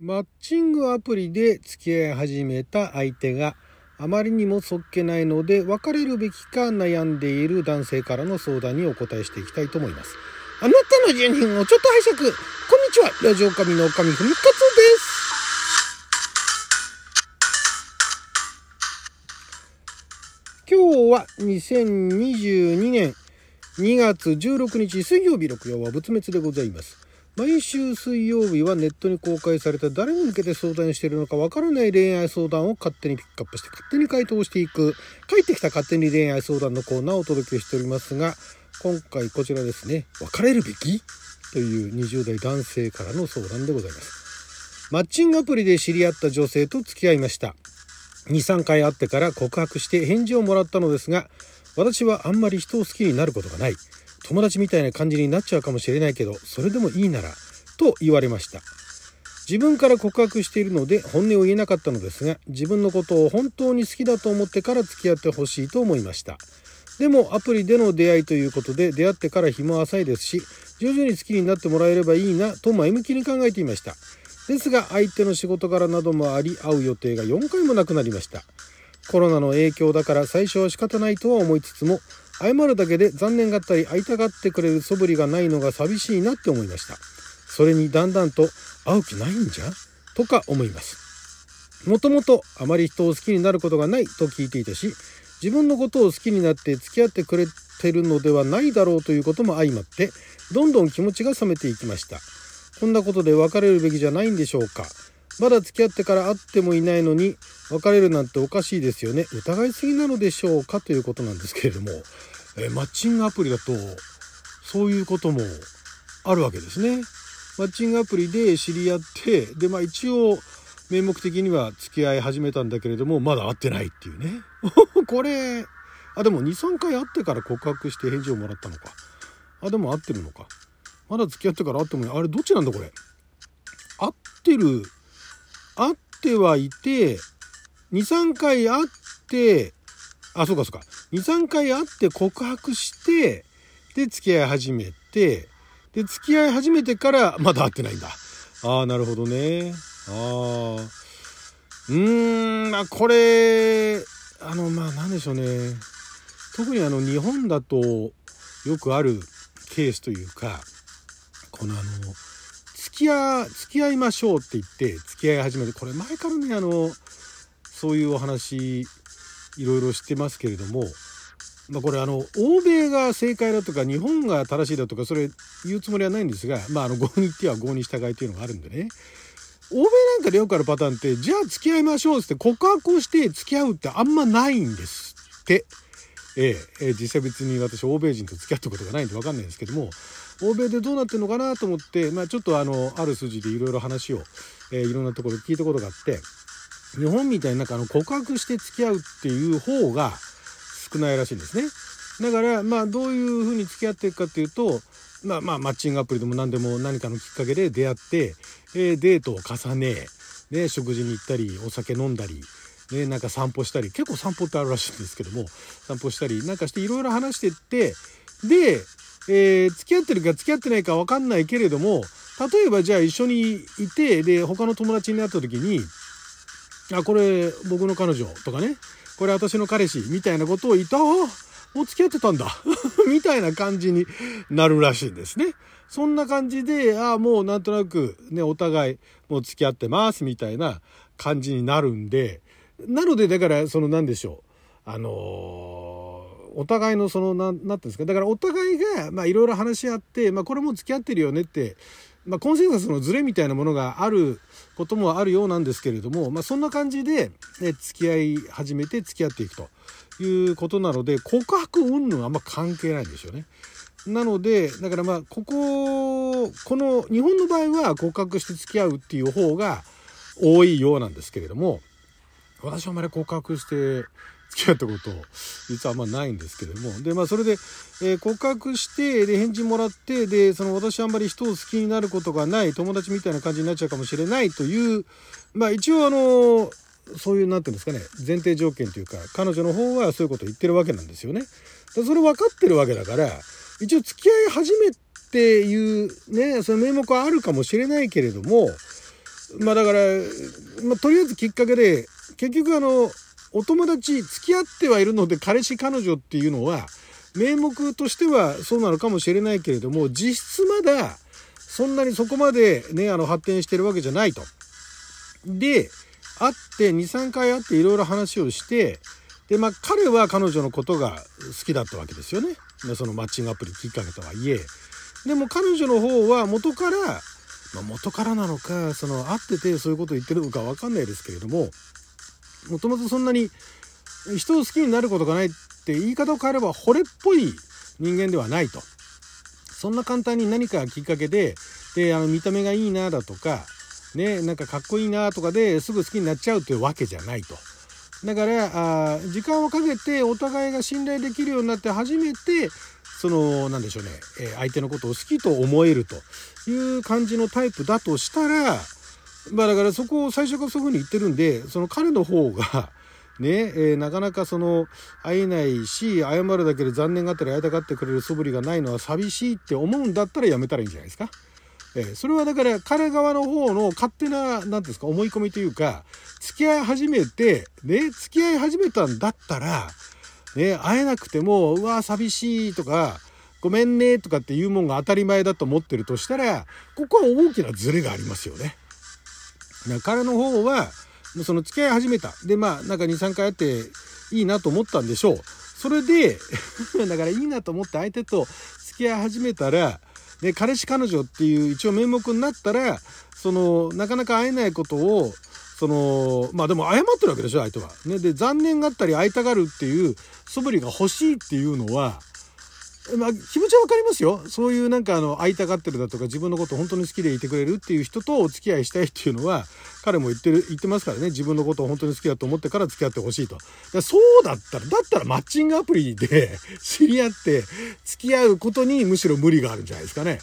マッチングアプリで付き合い始めた相手があまりにもそっけないので別れるべきか悩んでいる男性からの相談にお答えしていきたいと思います。あなたの住人をちょっと拝借。こんにちは。ラジオ神の神ふみかつです。今日は2022年2月16日水曜日6曜は仏滅でございます。毎週水曜日はネットに公開された誰に向けて相談しているのかわからない恋愛相談を勝手にピックアップして勝手に回答していく、帰ってきた勝手に恋愛相談のコーナーをお届けしておりますが、今回こちらですね、別れるべきという20代男性からの相談でございます。マッチングアプリで知り合った女性と付き合いました。2、3回会ってから告白して返事をもらったのですが、私はあんまり人を好きになることがない。友達みたいな感じになっちゃうかもしれないけどそれでもいいならと言われました。自分から告白しているので本音を言えなかったのですが自分のことを本当に好きだと思ってから付き合ってほしいと思いました。でもアプリでの出会いということで出会ってから日も浅いですし徐々に好きになってもらえればいいなと前向きに考えていました。ですが相手の仕事柄などもあり会う予定が4回もなくなりました。コロナの影響だから最初は仕方ないとは思いつつも謝るだけで残念がったり会いたがってくれる素振りがないのが寂しいなって思いました。それにだんだんと会う気ないんじゃ？とか思います。もともとあまり人を好きになることがないと聞いていたし、自分のことを好きになって付き合ってくれてるのではないだろうということも相まって、どんどん気持ちが冷めていきました。こんなことで別れるべきじゃないんでしょうか。まだ付き合ってから会ってもいないのに別れるなんておかしいですよね。疑いすぎなのでしょうかということなんですけれども、えマッチングアプリだとそういうこともあるわけですね。マッチングアプリで知り合ってでまあ一応名目的には付き合い始めたんだけれどもまだ会ってないっていうね。これあでも23回会ってから告白して返事をもらったのか。あでも会ってるのか。まだ付き合ってから会ってもあれどっちなんだこれ。合ってる会ってはいて、2、3回会って、あ、そうかそうか。2、3回会って告白して、で、付き合い始めて、で、付き合い始めてからまだ会ってないんだ。ああ、なるほどね。ああ。うーん、まあ、これ、あの、まあ、なんでしょうね。特にあの、日本だとよくあるケースというか、このあの、付き合付き合いましょうって言って付き合い始めるこれ前からねあのそういうお話いろいろしてますけれども、まあ、これあの欧米が正解だとか日本が正しいだとかそれ言うつもりはないんですがまああの合に行っては合に従いというのがあるんでね欧米なんかでよくあるパターンってじゃあ付き合いましょうって告白をして付き合うってあんまないんですって。ええ実際別に私欧米人と付き合ったことがないんで分かんないんですけども欧米でどうなってるのかなと思って、まあ、ちょっとあのある筋でいろいろ話を、えー、いろんなところで聞いたことがあって日本みたいになんかあの告白して付き合うっていう方が少ないらしいんですね。だからまあどういうふうに付き合っていくかっていうとまあまあマッチングアプリでも何でも何かのきっかけで出会って、えー、デートを重ねね、食事に行ったりお酒飲んだり、ね、なんか散歩したり結構散歩ってあるらしいんですけども散歩したりなんかしていろいろ話してってでえー、付き合ってるか付き合ってないか分かんないけれども例えばじゃあ一緒にいてで他の友達に会った時に「あこれ僕の彼女」とかね「これ私の彼氏」みたいなことを言ったあもう付き合ってたんだ みたいな感じになるらしいんですね。そんな感じで、ああ、もうなんとなくね、お互いもう付き合ってますみたいな感じになるんで、なのでだからその何でしょう。あのーお互いのそのななんていうんですかだからお互いがいろいろ話し合って、まあ、これも付き合ってるよねって、まあ、コンセンサスのズレみたいなものがあることもあるようなんですけれども、まあ、そんな感じで、ね、付き合い始めて付き合っていくということなので告白云々あんま関係ないんですよね。なのでだからまあこここの日本の場合は告白して付き合うっていう方が多いようなんですけれども私はあまり告白して付き合ったこと実はあんまないんですけどもでまあそれで、えー、告白してで返事もらってでその私あんまり人を好きになることがない友達みたいな感じになっちゃうかもしれないというまあ一応あのそういう何て言うんですかね前提条件というか彼女の方はそういうことを言ってるわけなんですよね。それ分かってるわけだから一応付き合い始めっていうねその名目はあるかもしれないけれどもまあだから、まあ、とりあえずきっかけで結局あのお友達付き合ってはいるので彼氏彼女っていうのは名目としてはそうなのかもしれないけれども実質まだそんなにそこまでねあの発展してるわけじゃないと。で会って23回会っていろいろ話をしてでまあ彼は彼女のことが好きだったわけですよねそのマッチングアプリきっかけとはいえでも彼女の方は元から、まあ、元からなのかその会っててそういうことを言ってるのか分かんないですけれどももともとそんなに人を好きになることがないって言い方を変えれば惚れっぽい人間ではないとそんな簡単に何かきっかけでであの見た目がいいなだとかねなんかかっこいいなとかですぐ好きになっちゃうというわけじゃないと。だからあ時間をかけてお互いが信頼できるようになって初めてその何でしょうね、え相手のことを好きと思えるという感じのタイプだとしたらまあだからそこを最初からそういうふうに言ってるんでその彼の方が ねえー、なかなかその会えないし謝るだけで残念があったり会いたがってくれる素振りがないのは寂しいって思うんだったらやめたらいいんじゃないですか。えー、それはだから彼側の方の勝手な何ですか思い込みというか付き合い始めてね付き合い始めたんだったらね会えなくてもうわ寂しいとかごめんねとかっていうもんが当たり前だと思ってるとしたらここは大きなズレがありますよね。彼の方はその付き合い始めたでまあなんか23回会っていいなと思ったんでしょうそれで だからいいなと思って相手と付き合い始めたらで彼氏彼女っていう一応名目になったらそのなかなか会えないことをそのまあでも謝ってるわけでしょ相手は。ね、で残念がったり会いたがるっていう素振りが欲しいっていうのはまあ、気持ちはわかりますよ。そういうなんかあの、会いたがってるだとか、自分のこと本当に好きでいてくれるっていう人とお付き合いしたいっていうのは、彼も言ってる、言ってますからね。自分のことを本当に好きだと思ってから付き合ってほしいと。そうだったら、だったらマッチングアプリで 知り合って付き合うことにむしろ無理があるんじゃないですかね。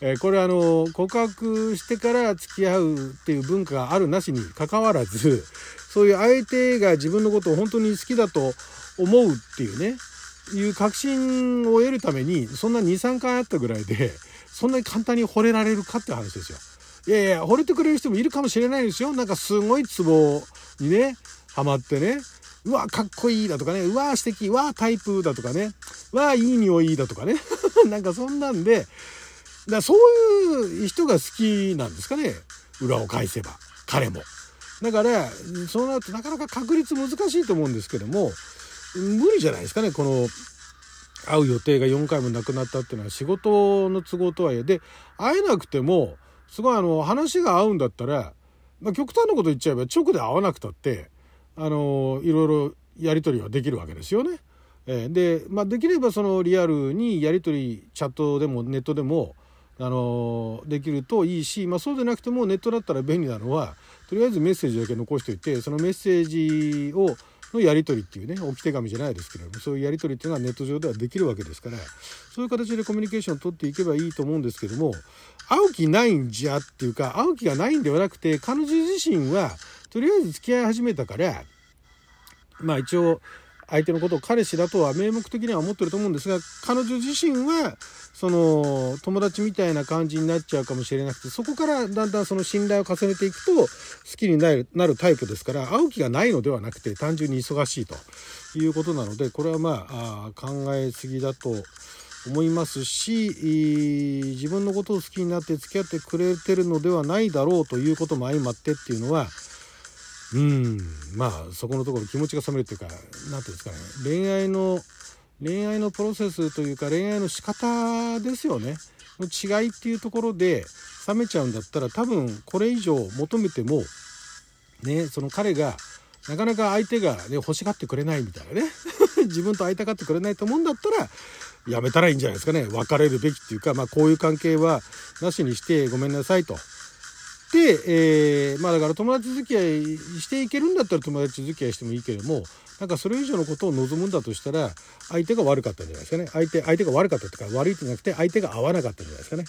えー、これあの、告白してから付き合うっていう文化があるなしに関わらず、そういう相手が自分のことを本当に好きだと思うっていうね、いう確信を得るためにそんな23回あったぐらいでそんなに簡単に惚れられるかって話ですよ。いやいや惚れてくれる人もいるかもしれないですよ。なんかすごいツボにねハマってね。うわかっこいいだとかね。うわ素敵。うわタイプだとかね。うわいい匂いだとかね。なんかそんなんでだそういう人が好きなんですかね。裏を返せば。彼も。だからそうなるとなかなか確率難しいと思うんですけども無理じゃないですかねこの会う予定が4回もなくなったっていうのは仕事の都合とはいえで会えなくてもすごいあの話が合うんだったら、まあ、極端なこと言っちゃえば直で会わなくたってあのいろいろやり取りはできるわけですよね。えー、で、まあ、できればそのリアルにやり取りチャットでもネットでもあのできるといいし、まあ、そうでなくてもネットだったら便利なのはとりあえずメッセージだけ残しておいてそのメッセージをのやり取りっていうね置き手紙じゃないですけどもそういうやり取りっていうのはネット上ではできるわけですからそういう形でコミュニケーションを取っていけばいいと思うんですけども会う気ないんじゃっていうか会う気がないんではなくて彼女自身はとりあえず付き合い始めたからまあ一応相手のことを彼氏だとは名目的には思ってると思うんですが彼女自身はその友達みたいな感じになっちゃうかもしれなくてそこからだんだんその信頼を重ねていくと好きになるなるタイプですから会う気がないのではなくて単純に忙しいということなのでこれはまあ考えすぎだと思いますし自分のことを好きになって付き合ってくれてるのではないだろうということも相まってっていうのはうん。まあそこのところ気持ちが冷めるっていうか何て言うんですかね。恋愛の恋愛のプロセスというか恋愛の仕方ですよね。の違いっていうところで冷めちゃうんだったら多分これ以上求めてもねその彼がなかなか相手が、ね、欲しがってくれないみたいなね。自分と会いたがってくれないと思うんだったらやめたらいいんじゃないですかね。別れるべきっていうか、まあ、こういう関係はなしにしてごめんなさいと。で、えー、まあだから友達付き合いしていけるんだったら友達付き合いしてもいいけれどもなんかそれ以上のことを望むんだとしたら相手が悪かったんじゃないですかね相手相手が悪かったってか悪いってなくて相手が合わなかったんじゃないですかね。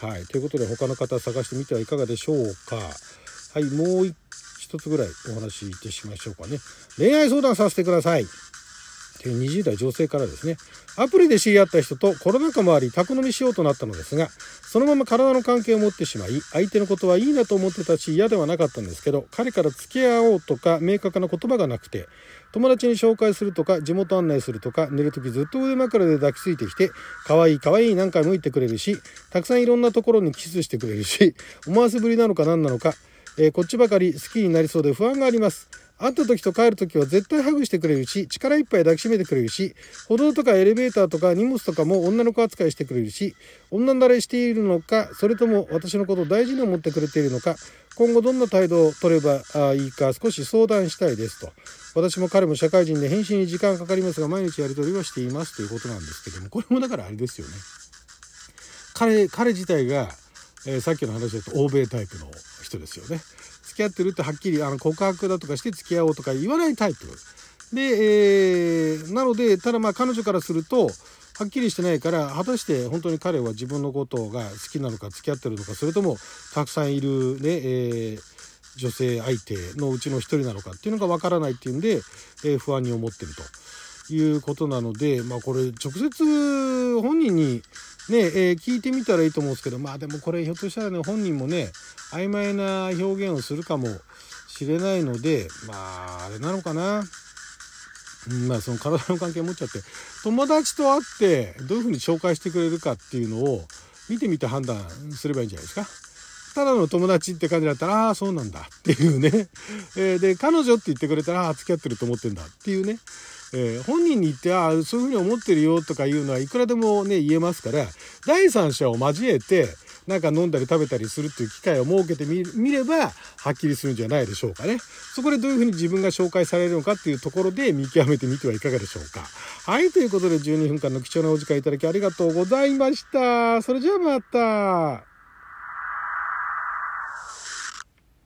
はい、ということで他の方探してみてはいかがでしょうか。はい、もう一つぐらいお話しいてしましょうかね。恋愛相談させてください。20代女性からですね。アプリで知り合った人とコロナ禍もあり、宅飲みしようとなったのですが、そのまま体の関係を持ってしまい、相手のことはいいなと思ってたし嫌ではなかったんですけど、彼から付き合おうとか明確な言葉がなくて、友達に紹介するとか、地元案内するとか、寝るときずっと腕枕で抱きついてきて、可愛い可愛い何回も言ってくれるし、たくさんいろんなところにキスしてくれるし、思わせぶりなのか何なのか、えー、こっちばかり好きになりそうで不安があります。会った時と帰る時は絶対ハグしてくれるし、力いっぱい抱きしめてくれるし、歩道とかエレベーターとか荷物とかも女の子扱いしてくれるし、女慣れしているのか、それとも私のことを大事に思ってくれているのか、今後どんな態度を取ればいいか少し相談したいですと。私も彼も社会人で返信に時間かかりますが、毎日やり取りはしていますということなんですけども、これもだからあれですよね。彼、彼自体が、えー、さっきの話だと欧米タイプの人ですよね。付き合ってるってはっきりあの告白だとかして付き合おうとか言わないタイプ。で、えー、なので、ただまあ彼女からすると、はっきりしてないから、果たして本当に彼は自分のことが好きなのか付き合ってるのか、それともたくさんいるね、えー、女性相手のうちの一人なのかっていうのがわからないっていうんで、えー、不安に思ってるということなので、まあこれ直接本人にね、えー、聞いてみたらいいと思うんですけど、まあでもこれひょっとしたらね、本人もね、曖昧な表現をするかもしれないので、まあ、あれなのかな。まあその体の関係持っちゃって、友達と会ってどういうふうに紹介してくれるかっていうのを見てみて判断すればいいんじゃないですか。ただの友達って感じだったら、ああ、そうなんだっていうね。え、で、彼女って言ってくれたら、ああ、付き合ってると思ってんだっていうね。えー、本人に言って、ああ、そういうふうに思ってるよとかいうのはいくらでもね、言えますから、第三者を交えて、なんか飲んだり食べたりするっていう機会を設けてみれば、はっきりするんじゃないでしょうかね。そこでどういうふうに自分が紹介されるのかっていうところで見極めてみてはいかがでしょうか。はい、ということで12分間の貴重なお時間いただきありがとうございました。それじゃあまた。